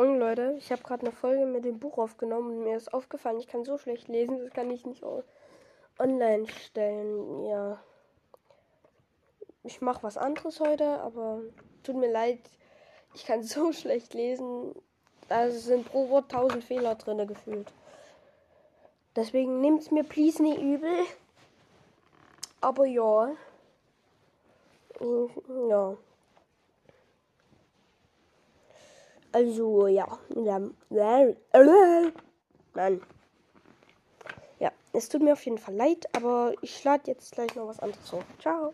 Moin Leute, ich habe gerade eine Folge mit dem Buch aufgenommen und mir ist aufgefallen, ich kann so schlecht lesen, das kann ich nicht online stellen. Ja. Ich mache was anderes heute, aber tut mir leid, ich kann so schlecht lesen. Da sind pro Wort tausend Fehler drin gefühlt. Deswegen nehmt es mir please nicht übel. Aber ja. Ja. Also, ja. Mann. Ja, es tut mir auf jeden Fall leid, aber ich lade jetzt gleich noch was anderes hoch. Ciao.